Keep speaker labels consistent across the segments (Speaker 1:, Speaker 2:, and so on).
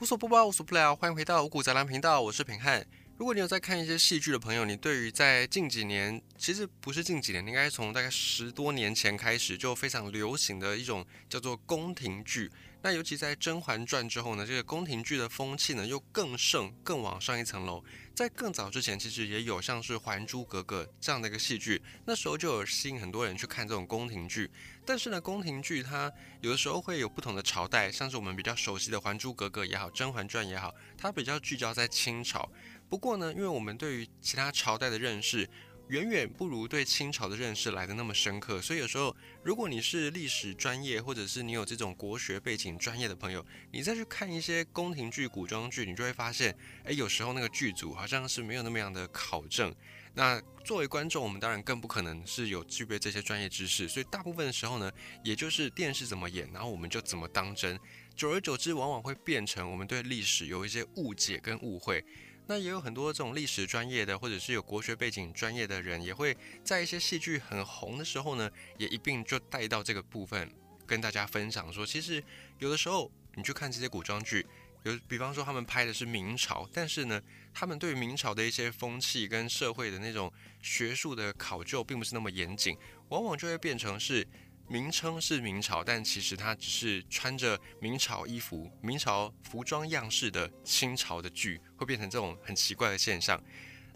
Speaker 1: 无所不包，无所不聊，欢迎回到五谷杂粮频道，我是平汉。如果你有在看一些戏剧的朋友，你对于在近几年，其实不是近几年，应该从大概十多年前开始就非常流行的一种叫做宫廷剧。那尤其在《甄嬛传》之后呢，这个宫廷剧的风气呢又更盛，更往上一层楼。在更早之前，其实也有像是《还珠格格》这样的一个戏剧，那时候就有吸引很多人去看这种宫廷剧。但是呢，宫廷剧它有的时候会有不同的朝代，像是我们比较熟悉的《还珠格格》也好，《甄嬛传》也好，它比较聚焦在清朝。不过呢，因为我们对于其他朝代的认识。远远不如对清朝的认识来的那么深刻，所以有时候如果你是历史专业，或者是你有这种国学背景专业的朋友，你再去看一些宫廷剧、古装剧，你就会发现，哎，有时候那个剧组好像是没有那么样的考证。那作为观众，我们当然更不可能是有具备这些专业知识，所以大部分的时候呢，也就是电视怎么演，然后我们就怎么当真。久而久之，往往会变成我们对历史有一些误解跟误会。那也有很多这种历史专业的，或者是有国学背景专业的人，也会在一些戏剧很红的时候呢，也一并就带到这个部分，跟大家分享说，其实有的时候你去看这些古装剧，有比方说他们拍的是明朝，但是呢，他们对明朝的一些风气跟社会的那种学术的考究，并不是那么严谨，往往就会变成是。名称是明朝，但其实它只是穿着明朝衣服、明朝服装样式的清朝的剧，会变成这种很奇怪的现象。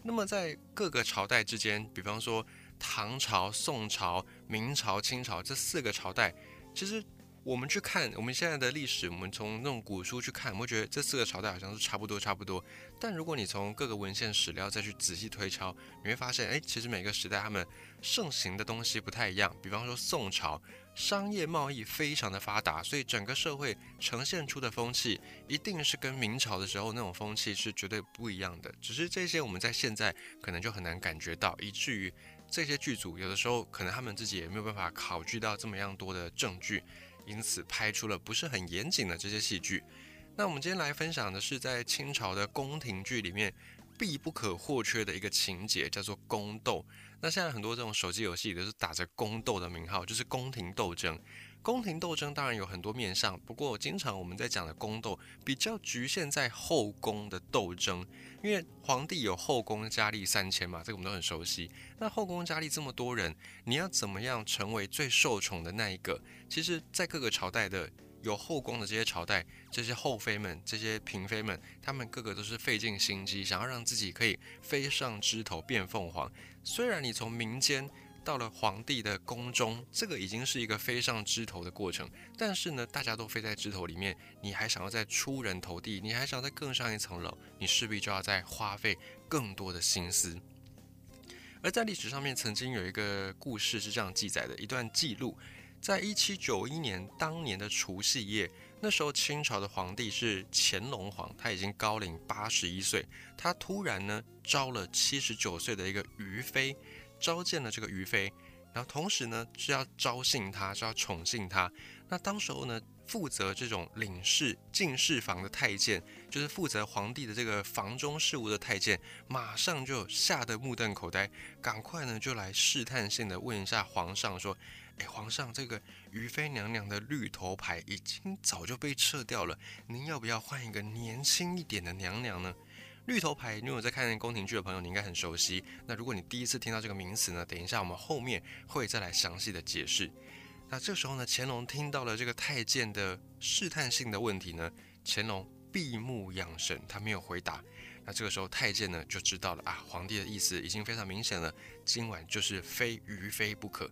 Speaker 1: 那么在各个朝代之间，比方说唐朝、宋朝、明朝、清朝这四个朝代，其实。我们去看我们现在的历史，我们从那种古书去看，我会觉得这四个朝代好像是差不多差不多。但如果你从各个文献史料再去仔细推敲，你会发现，哎，其实每个时代他们盛行的东西不太一样。比方说宋朝，商业贸易非常的发达，所以整个社会呈现出的风气一定是跟明朝的时候那种风气是绝对不一样的。只是这些我们在现在可能就很难感觉到，以至于这些剧组有的时候可能他们自己也没有办法考据到这么样多的证据。因此拍出了不是很严谨的这些戏剧。那我们今天来分享的是在清朝的宫廷剧里面必不可或缺的一个情节，叫做宫斗。那现在很多这种手机游戏都是打着宫斗的名号，就是宫廷斗争。宫廷斗争当然有很多面向，不过经常我们在讲的宫斗比较局限在后宫的斗争，因为皇帝有后宫佳丽三千嘛，这个我们都很熟悉。那后宫佳丽这么多人，你要怎么样成为最受宠的那一个？其实，在各个朝代的有后宫的这些朝代，这些后妃们、这些嫔妃们，他们个个都是费尽心机，想要让自己可以飞上枝头变凤凰。虽然你从民间。到了皇帝的宫中，这个已经是一个飞上枝头的过程。但是呢，大家都飞在枝头里面，你还想要再出人头地，你还想要再更上一层楼，你势必就要再花费更多的心思。而在历史上面，曾经有一个故事是这样记载的：一段记录，在一七九一年当年的除夕夜，那时候清朝的皇帝是乾隆皇，他已经高龄八十一岁，他突然呢招了七十九岁的一个余妃。召见了这个于妃，然后同时呢是要招幸她，是要宠幸她。那当时候呢，负责这种领事进士房的太监，就是负责皇帝的这个房中事务的太监，马上就吓得目瞪口呆，赶快呢就来试探性的问一下皇上说：“哎，皇上，这个于妃娘娘的绿头牌已经早就被撤掉了，您要不要换一个年轻一点的娘娘呢？”绿头牌，如果在看宫廷剧的朋友，你应该很熟悉。那如果你第一次听到这个名词呢？等一下我们后面会再来详细的解释。那这时候呢，乾隆听到了这个太监的试探性的问题呢，乾隆闭目养神，他没有回答。那这个时候太监呢就知道了啊，皇帝的意思已经非常明显了，今晚就是非于妃不可。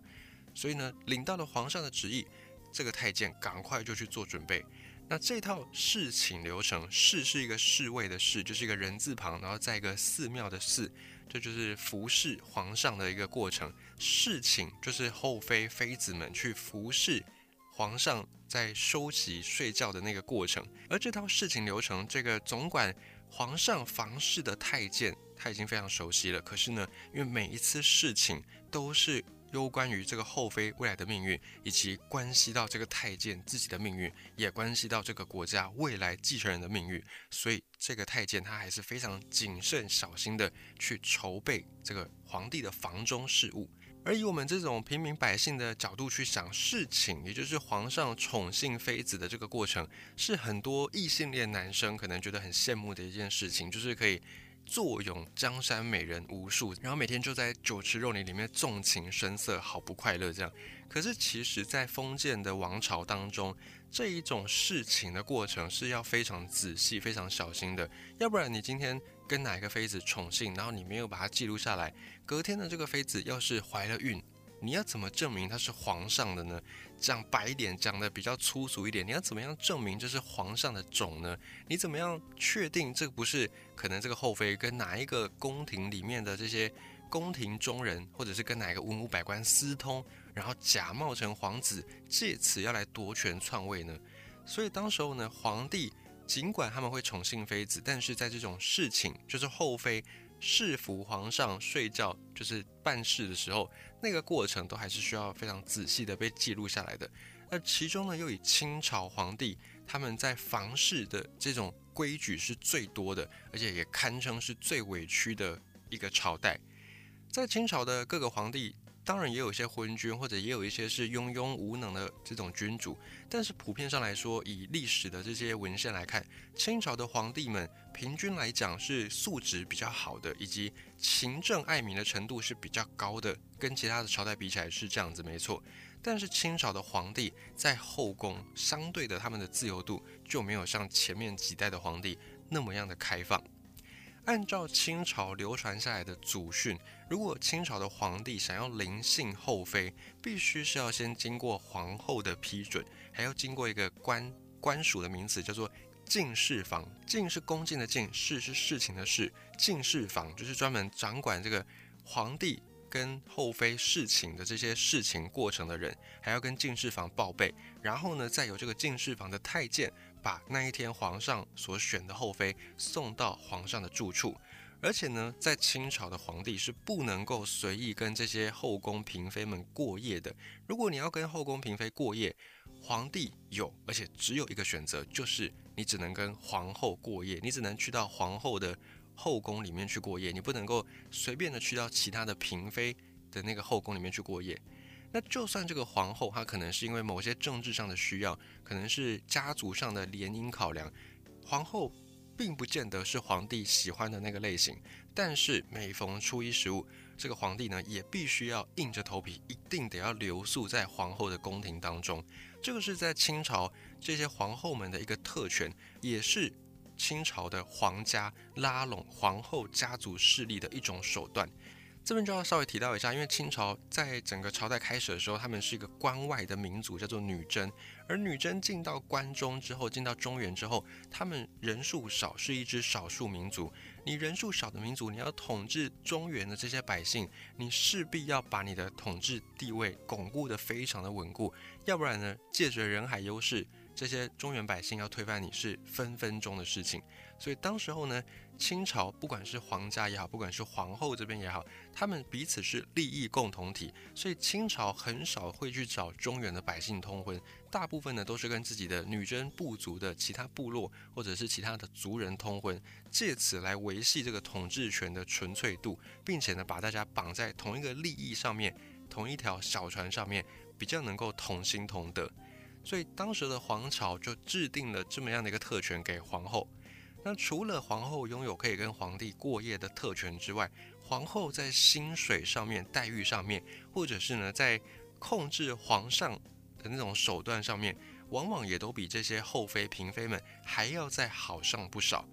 Speaker 1: 所以呢，领到了皇上的旨意，这个太监赶快就去做准备。那这套侍寝流程，侍是一个侍卫的侍，就是一个人字旁，然后再一个寺庙的寺，这就是服侍皇上的一个过程。侍寝就是后妃妃子们去服侍皇上在收集睡觉的那个过程。而这套侍寝流程，这个总管皇上房事的太监他已经非常熟悉了。可是呢，因为每一次侍寝都是。攸关于这个后妃未来的命运，以及关系到这个太监自己的命运，也关系到这个国家未来继承人的命运，所以这个太监他还是非常谨慎小心的去筹备这个皇帝的房中事务。而以我们这种平民百姓的角度去想事情，也就是皇上宠幸妃子的这个过程，是很多异性恋男生可能觉得很羡慕的一件事情，就是可以坐拥江山美人无数，然后每天就在酒池肉林里面纵情声色，好不快乐这样。可是其实，在封建的王朝当中，这一种事情的过程是要非常仔细、非常小心的，要不然你今天。跟哪一个妃子宠幸，然后你没有把它记录下来，隔天的这个妃子要是怀了孕，你要怎么证明他是皇上的呢？讲白一点，讲的比较粗俗一点，你要怎么样证明这是皇上的种呢？你怎么样确定这个不是可能这个后妃跟哪一个宫廷里面的这些宫廷中人，或者是跟哪一个文武百官私通，然后假冒成皇子，借此要来夺权篡位呢？所以当时候呢，皇帝。尽管他们会宠幸妃子，但是在这种事情，就是后妃侍服皇上睡觉，就是办事的时候，那个过程都还是需要非常仔细的被记录下来的。那其中呢，又以清朝皇帝他们在房事的这种规矩是最多的，而且也堪称是最委屈的一个朝代。在清朝的各个皇帝。当然也有一些昏君，或者也有一些是庸庸无能的这种君主，但是普遍上来说，以历史的这些文献来看，清朝的皇帝们平均来讲是素质比较好的，以及勤政爱民的程度是比较高的，跟其他的朝代比起来是这样子，没错。但是清朝的皇帝在后宫相对的，他们的自由度就没有像前面几代的皇帝那么样的开放。按照清朝流传下来的祖训，如果清朝的皇帝想要临幸后妃，必须是要先经过皇后的批准，还要经过一个官官署的名词，叫做进士房。进是恭敬的进，事是事情的事。进士房就是专门掌管这个皇帝跟后妃事情的这些事情过程的人，还要跟进士房报备。然后呢，再有这个进士房的太监。把那一天皇上所选的后妃送到皇上的住处，而且呢，在清朝的皇帝是不能够随意跟这些后宫嫔妃们过夜的。如果你要跟后宫嫔妃过夜，皇帝有，而且只有一个选择，就是你只能跟皇后过夜，你只能去到皇后的后宫里面去过夜，你不能够随便的去到其他的嫔妃的那个后宫里面去过夜。那就算这个皇后，她可能是因为某些政治上的需要，可能是家族上的联姻考量，皇后并不见得是皇帝喜欢的那个类型。但是每逢初一十五，这个皇帝呢也必须要硬着头皮，一定得要留宿在皇后的宫廷当中。这个是在清朝这些皇后们的一个特权，也是清朝的皇家拉拢皇后家族势力的一种手段。这边就要稍微提到一下，因为清朝在整个朝代开始的时候，他们是一个关外的民族，叫做女真。而女真进到关中之后，进到中原之后，他们人数少，是一支少数民族。你人数少的民族，你要统治中原的这些百姓，你势必要把你的统治地位巩固得非常的稳固，要不然呢，借着人海优势，这些中原百姓要推翻你是分分钟的事情。所以当时候呢。清朝不管是皇家也好，不管是皇后这边也好，他们彼此是利益共同体，所以清朝很少会去找中原的百姓通婚，大部分呢都是跟自己的女真部族的其他部落或者是其他的族人通婚，借此来维系这个统治权的纯粹度，并且呢把大家绑在同一个利益上面，同一条小船上面，比较能够同心同德。所以当时的皇朝就制定了这么样的一个特权给皇后。那除了皇后拥有可以跟皇帝过夜的特权之外，皇后在薪水上面、待遇上面，或者是呢在控制皇上的那种手段上面，往往也都比这些后妃、嫔妃们还要再好上不少。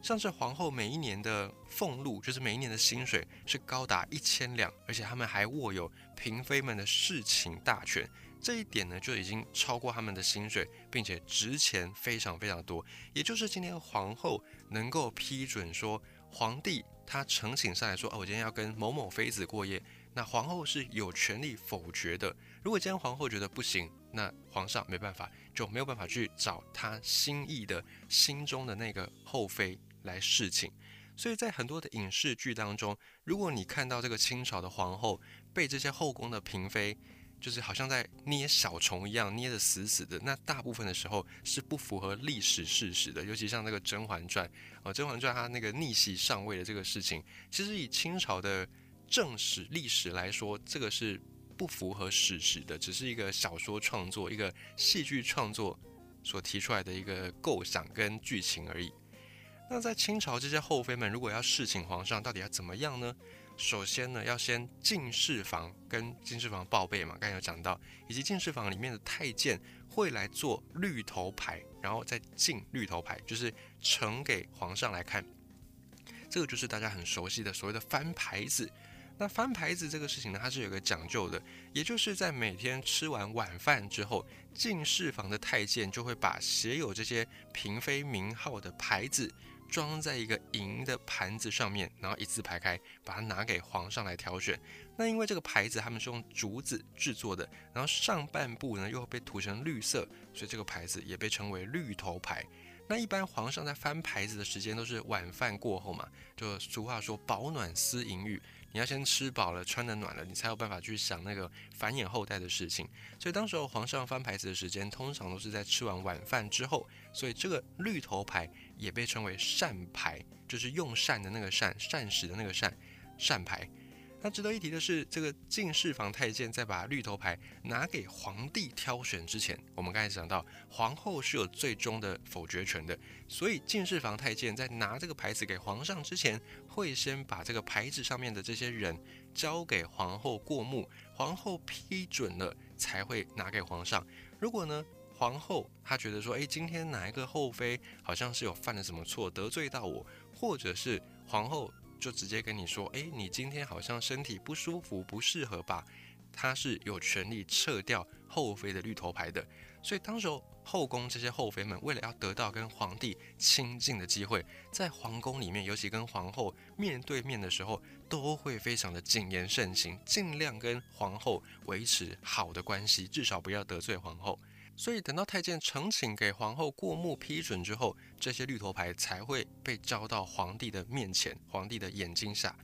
Speaker 1: 像是皇后每一年的俸禄，就是每一年的薪水是高达一千两，而且他们还握有嫔妃们的侍寝大权。这一点呢，就已经超过他们的薪水，并且值钱非常非常多。也就是今天皇后能够批准说，皇帝他呈请上来说，哦，我今天要跟某某妃子过夜，那皇后是有权利否决的。如果今天皇后觉得不行，那皇上没办法，就没有办法去找他心意的心中的那个后妃来侍寝。所以在很多的影视剧当中，如果你看到这个清朝的皇后被这些后宫的嫔妃，就是好像在捏小虫一样，捏得死死的。那大部分的时候是不符合历史事实的，尤其像那个《甄嬛传》啊，《甄嬛传》它那个逆袭上位的这个事情，其实以清朝的正史历史来说，这个是不符合史实的，只是一个小说创作、一个戏剧创作所提出来的一个构想跟剧情而已。那在清朝这些后妃们，如果要侍寝皇上，到底要怎么样呢？首先呢，要先进士房跟进士房报备嘛，刚才有讲到，以及进士房里面的太监会来做绿头牌，然后再进绿头牌，就是呈给皇上来看。这个就是大家很熟悉的所谓的翻牌子。那翻牌子这个事情呢，它是有个讲究的，也就是在每天吃完晚饭之后，进士房的太监就会把写有这些嫔妃名号的牌子。装在一个银的盘子上面，然后一字排开，把它拿给皇上来挑选。那因为这个牌子他们是用竹子制作的，然后上半部呢又被涂成绿色，所以这个牌子也被称为绿头牌。那一般皇上在翻牌子的时间都是晚饭过后嘛，就俗话说饱暖思淫欲。你要先吃饱了，穿得暖了，你才有办法去想那个繁衍后代的事情。所以当时候皇上翻牌子的时间，通常都是在吃完晚饭之后。所以这个绿头牌也被称为膳牌，就是用膳的那个膳，膳食的那个膳，膳牌。那值得一提的是，这个进士房太监在把绿头牌拿给皇帝挑选之前，我们刚才讲到皇后是有最终的否决权的，所以进士房太监在拿这个牌子给皇上之前，会先把这个牌子上面的这些人交给皇后过目，皇后批准了才会拿给皇上。如果呢，皇后她觉得说，诶，今天哪一个后妃好像是有犯了什么错，得罪到我，或者是皇后。就直接跟你说，诶，你今天好像身体不舒服，不适合吧？她是有权利撤掉后妃的绿头牌的。所以当时候后宫这些后妃们，为了要得到跟皇帝亲近的机会，在皇宫里面，尤其跟皇后面对面的时候，都会非常的谨言慎行，尽量跟皇后维持好的关系，至少不要得罪皇后。所以等到太监呈请给皇后过目批准之后，这些绿头牌才会被交到皇帝的面前，皇帝的眼睛下。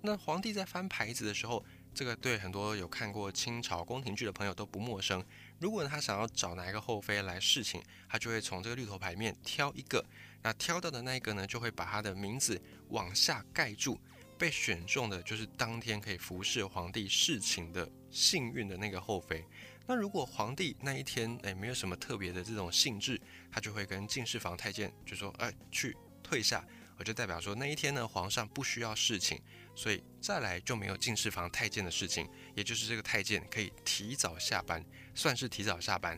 Speaker 1: 那皇帝在翻牌子的时候，这个对很多有看过清朝宫廷剧的朋友都不陌生。如果他想要找哪一个后妃来侍寝，他就会从这个绿头牌面挑一个，那挑到的那一个呢，就会把他的名字往下盖住，被选中的就是当天可以服侍皇帝侍寝的幸运的那个后妃。那如果皇帝那一天诶没有什么特别的这种兴致，他就会跟进士房太监就说，哎，去退下，我就代表说那一天呢皇上不需要侍寝，所以再来就没有进士房太监的事情，也就是这个太监可以提早下班，算是提早下班。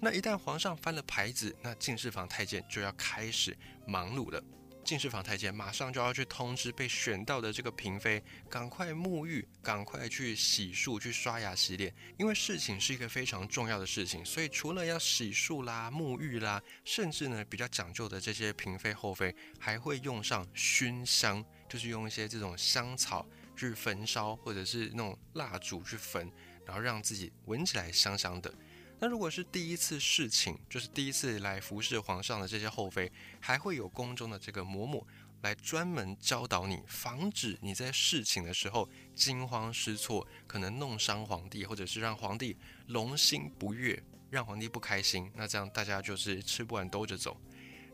Speaker 1: 那一旦皇上翻了牌子，那进士房太监就要开始忙碌了。进士房太监马上就要去通知被选到的这个嫔妃，赶快沐浴，赶快去洗漱、去刷牙洗脸，因为事情是一个非常重要的事情，所以除了要洗漱啦、沐浴啦，甚至呢比较讲究的这些嫔妃后妃，还会用上熏香，就是用一些这种香草去焚烧，或者是那种蜡烛去焚，然后让自己闻起来香香的。那如果是第一次侍寝，就是第一次来服侍皇上的这些后妃，还会有宫中的这个嬷嬷来专门教导你，防止你在侍寝的时候惊慌失措，可能弄伤皇帝，或者是让皇帝龙心不悦，让皇帝不开心。那这样大家就是吃不完兜着走。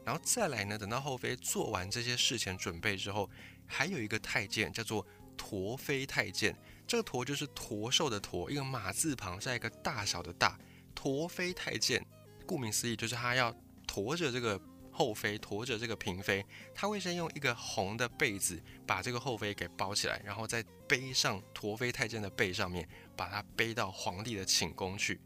Speaker 1: 然后再来呢，等到后妃做完这些事前准备之后，还有一个太监叫做驼妃太监，这个驼就是驼兽的驼，一个马字旁加一个大小的大。驼妃太监，顾名思义，就是他要驮着这个后妃，驮着这个嫔妃。他会先用一个红的被子把这个后妃给包起来，然后再背上驼妃太监的背上面，把他背到皇帝的寝宫去。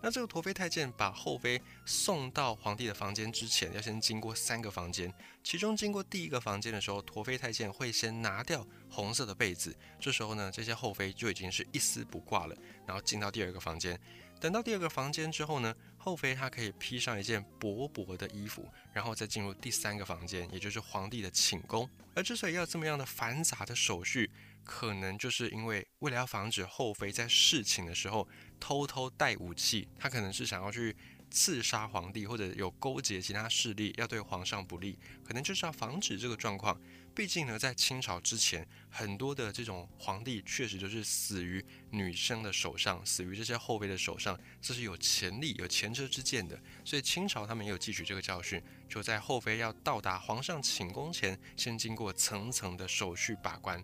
Speaker 1: 那这个驼妃太监把后妃送到皇帝的房间之前，要先经过三个房间。其中经过第一个房间的时候，驼妃太监会先拿掉红色的被子。这时候呢，这些后妃就已经是一丝不挂了，然后进到第二个房间。等到第二个房间之后呢，后妃她可以披上一件薄薄的衣服，然后再进入第三个房间，也就是皇帝的寝宫。而之所以要这么样的繁杂的手续，可能就是因为为了要防止后妃在侍寝的时候偷偷带武器，她可能是想要去。刺杀皇帝，或者有勾结其他势力要对皇上不利，可能就是要防止这个状况。毕竟呢，在清朝之前，很多的这种皇帝确实就是死于女生的手上，死于这些后妃的手上，这是有前例、有前车之鉴的。所以清朝他们也有汲取这个教训，就在后妃要到达皇上寝宫前，先经过层层的手续把关。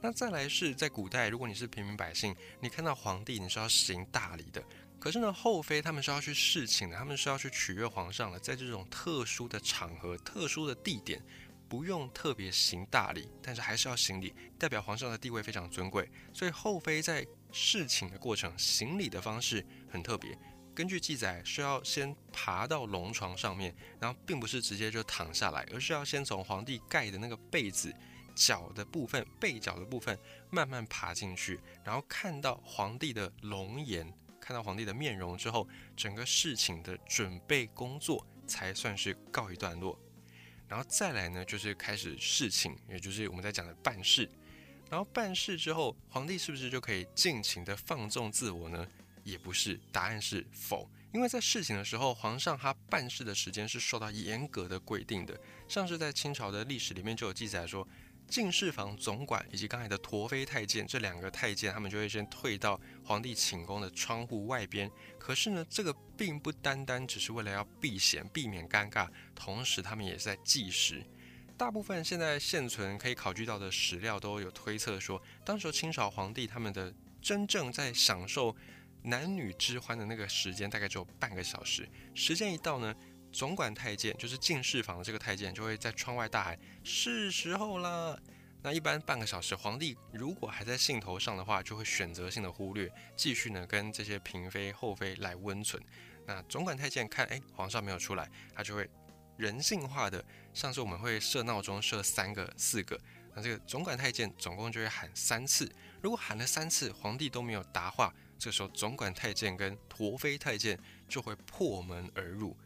Speaker 1: 那再来是在古代，如果你是平民百姓，你看到皇帝，你是要行大礼的。可是呢，后妃他们是要去侍寝的，他们是要去取悦皇上的，在这种特殊的场合、特殊的地点，不用特别行大礼，但是还是要行礼，代表皇上的地位非常尊贵。所以后妃在侍寝的过程行礼的方式很特别。根据记载，是要先爬到龙床上面，然后并不是直接就躺下来，而是要先从皇帝盖的那个被子脚的部分、背脚的部分慢慢爬进去，然后看到皇帝的龙颜，看到皇帝的面容之后，整个事情的准备工作才算是告一段落。然后再来呢，就是开始侍寝，也就是我们在讲的办事。然后办事之后，皇帝是不是就可以尽情的放纵自我呢？也不是，答案是否。因为在事情的时候，皇上他办事的时间是受到严格的规定的。像是在清朝的历史里面就有记载说，进士房总管以及刚才的驼飞太监这两个太监，他们就会先退到皇帝寝宫的窗户外边。可是呢，这个并不单单只是为了要避嫌、避免尴尬，同时他们也是在计时。大部分现在现存可以考据到的史料都有推测说，当时清朝皇帝他们的真正在享受。男女之欢的那个时间大概只有半个小时，时间一到呢，总管太监就是进士房的这个太监就会在窗外大喊：“是时候了。”那一般半个小时，皇帝如果还在兴头上的话，就会选择性的忽略，继续呢跟这些嫔妃后妃来温存。那总管太监看，哎，皇上没有出来，他就会人性化的，像是我们会设闹钟设三个、四个，那这个总管太监总共就会喊三次。如果喊了三次，皇帝都没有答话。这时候，总管太监跟驼妃太监就会破门而入。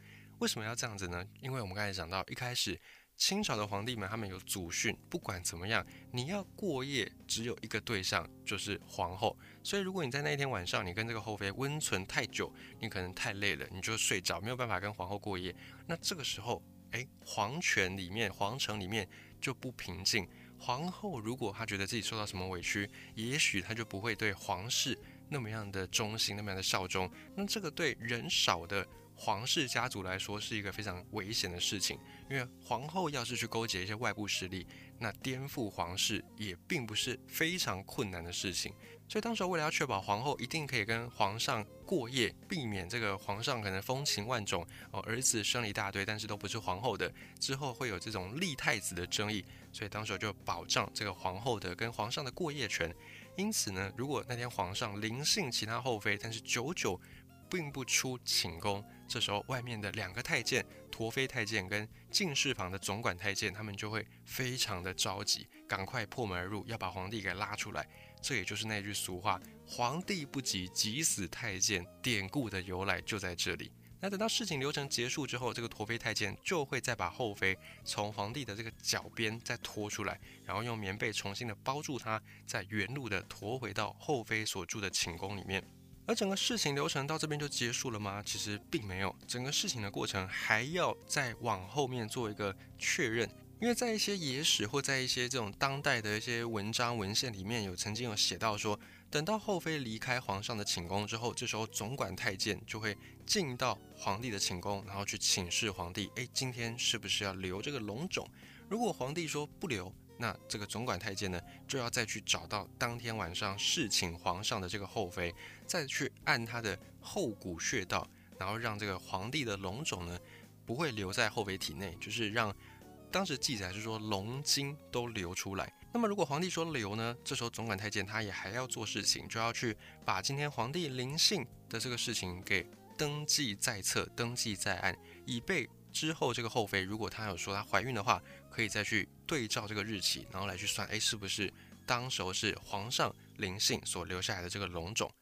Speaker 1: 为什么要这样子呢？因为我们刚才讲到，一开始清朝的皇帝们他们有祖训，不管怎么样，你要过夜只有一个对象，就是皇后。所以，如果你在那一天晚上你跟这个后妃温存太久，你可能太累了，你就睡着，没有办法跟皇后过夜。那这个时候，诶，皇权里面、皇城里面就不平静。皇后如果她觉得自己受到什么委屈，也许她就不会对皇室。那么样的忠心，那么样的效忠，那这个对人少的皇室家族来说是一个非常危险的事情。因为皇后要是去勾结一些外部势力，那颠覆皇室也并不是非常困难的事情。所以当时为了要确保皇后一定可以跟皇上过夜，避免这个皇上可能风情万种哦，儿子生了一大堆，但是都不是皇后的，之后会有这种立太子的争议，所以当时就保障这个皇后的跟皇上的过夜权。因此呢，如果那天皇上临幸其他后妃，但是久久并不出寝宫，这时候外面的两个太监，驼妃太监跟进士旁的总管太监，他们就会非常的着急，赶快破门而入，要把皇帝给拉出来。这也就是那句俗话“皇帝不急急死太监”典故的由来就在这里。那等到事情流程结束之后，这个驼妃太监就会再把后妃从皇帝的这个脚边再拖出来，然后用棉被重新的包住她，再原路的驮回到后妃所住的寝宫里面。而整个事情流程到这边就结束了吗？其实并没有，整个事情的过程还要再往后面做一个确认。因为在一些野史或在一些这种当代的一些文章文献里面有曾经有写到说，等到后妃离开皇上的寝宫之后，这时候总管太监就会进到皇帝的寝宫，然后去请示皇帝，哎，今天是不是要留这个龙种？如果皇帝说不留，那这个总管太监呢就要再去找到当天晚上侍寝皇上的这个后妃，再去按他的后骨穴道，然后让这个皇帝的龙种呢不会留在后妃体内，就是让。当时记载是说龙筋都流出来。那么如果皇帝说流呢？这时候总管太监他也还要做事情，就要去把今天皇帝临幸的这个事情给登记在册、登记在案，以备之后这个后妃如果她有说她怀孕的话，可以再去对照这个日期，然后来去算，哎，是不是当时候是皇上临幸所留下来的这个龙种？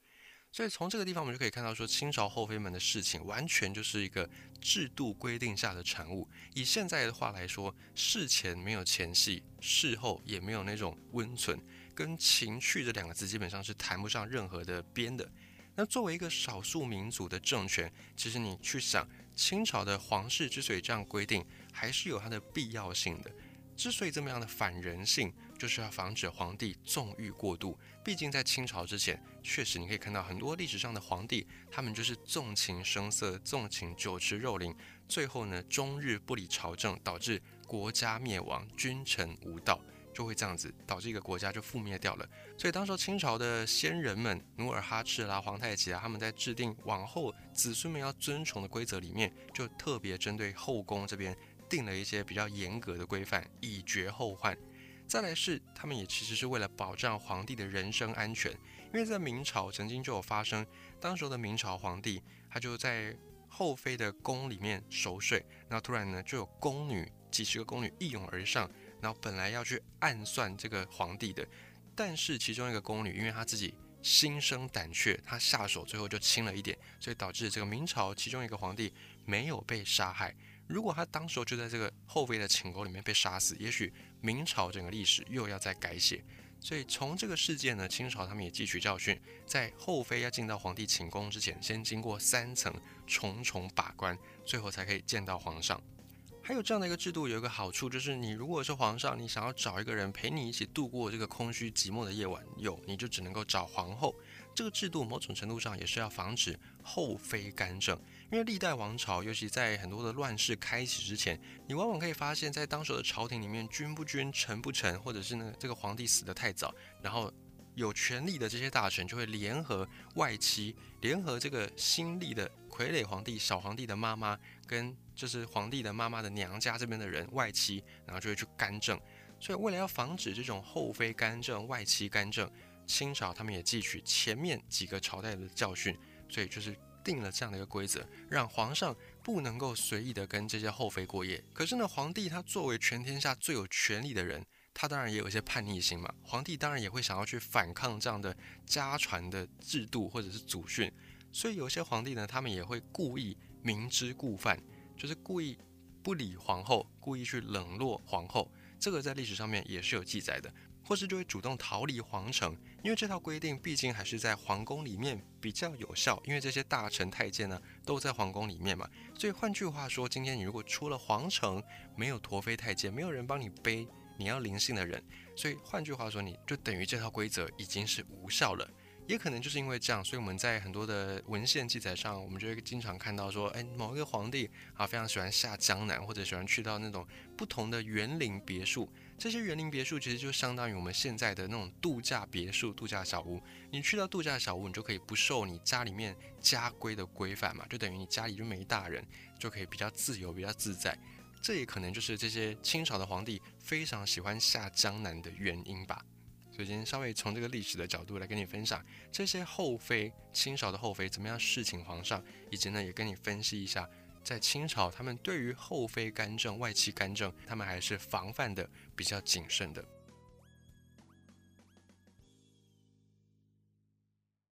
Speaker 1: 所以从这个地方，我们就可以看到，说清朝后妃们的事情，完全就是一个制度规定下的产物。以现在的话来说，事前没有前戏，事后也没有那种温存，跟情趣这两个字基本上是谈不上任何的边的。那作为一个少数民族的政权，其实你去想，清朝的皇室之所以这样规定，还是有它的必要性的。之所以这么样的反人性，就是要防止皇帝纵欲过度。毕竟在清朝之前，确实你可以看到很多历史上的皇帝，他们就是纵情声色、纵情酒池肉林，最后呢终日不理朝政，导致国家灭亡、君臣无道。就会这样子导致一个国家就覆灭掉了。所以当时清朝的先人们，努尔哈赤啦、皇太极啊，他们在制定往后子孙们要遵从的规则里面，就特别针对后宫这边定了一些比较严格的规范，以绝后患。再来是，他们也其实是为了保障皇帝的人身安全，因为在明朝曾经就有发生，当时的明朝皇帝他就在后妃的宫里面熟睡，然后突然呢就有宫女几十个宫女一涌而上，然后本来要去暗算这个皇帝的，但是其中一个宫女因为她自己心生胆怯，她下手最后就轻了一点，所以导致这个明朝其中一个皇帝没有被杀害。如果他当时候就在这个后妃的寝宫里面被杀死，也许明朝整个历史又要再改写。所以从这个事件呢，清朝他们也汲取教训，在后妃要进到皇帝寝宫之前，先经过三层重重把关，最后才可以见到皇上。还有这样的一个制度，有一个好处就是，你如果是皇上，你想要找一个人陪你一起度过这个空虚寂寞的夜晚，有你就只能够找皇后。这个制度某种程度上也是要防止后妃干政。因为历代王朝，尤其在很多的乱世开启之前，你往往可以发现，在当时的朝廷里面，君不君，臣不臣，或者是呢这个皇帝死得太早，然后有权力的这些大臣就会联合外戚，联合这个新立的傀儡皇帝、小皇帝的妈妈，跟就是皇帝的妈妈的娘家这边的人外戚，然后就会去干政。所以为了要防止这种后妃干政、外戚干政，清朝他们也汲取前面几个朝代的教训，所以就是。定了这样的一个规则，让皇上不能够随意的跟这些后妃过夜。可是呢，皇帝他作为全天下最有权力的人，他当然也有一些叛逆心嘛。皇帝当然也会想要去反抗这样的家传的制度或者是祖训。所以有些皇帝呢，他们也会故意明知故犯，就是故意不理皇后，故意去冷落皇后。这个在历史上面也是有记载的。或是就会主动逃离皇城，因为这套规定毕竟还是在皇宫里面比较有效，因为这些大臣太监呢都在皇宫里面嘛。所以换句话说，今天你如果出了皇城，没有驼妃太监，没有人帮你背你要灵性的人，所以换句话说，你就等于这套规则已经是无效了。也可能就是因为这样，所以我们在很多的文献记载上，我们就会经常看到说，哎，某一个皇帝啊，非常喜欢下江南，或者喜欢去到那种不同的园林别墅。这些园林别墅其实就相当于我们现在的那种度假别墅、度假小屋。你去到度假小屋，你就可以不受你家里面家规的规范嘛，就等于你家里就没大人，就可以比较自由、比较自在。这也可能就是这些清朝的皇帝非常喜欢下江南的原因吧。所以今天稍微从这个历史的角度来跟你分享这些后妃，清朝的后妃怎么样侍寝皇上，以及呢也跟你分析一下，在清朝他们对于后妃干政、外戚干政，他们还是防范的比较谨慎的。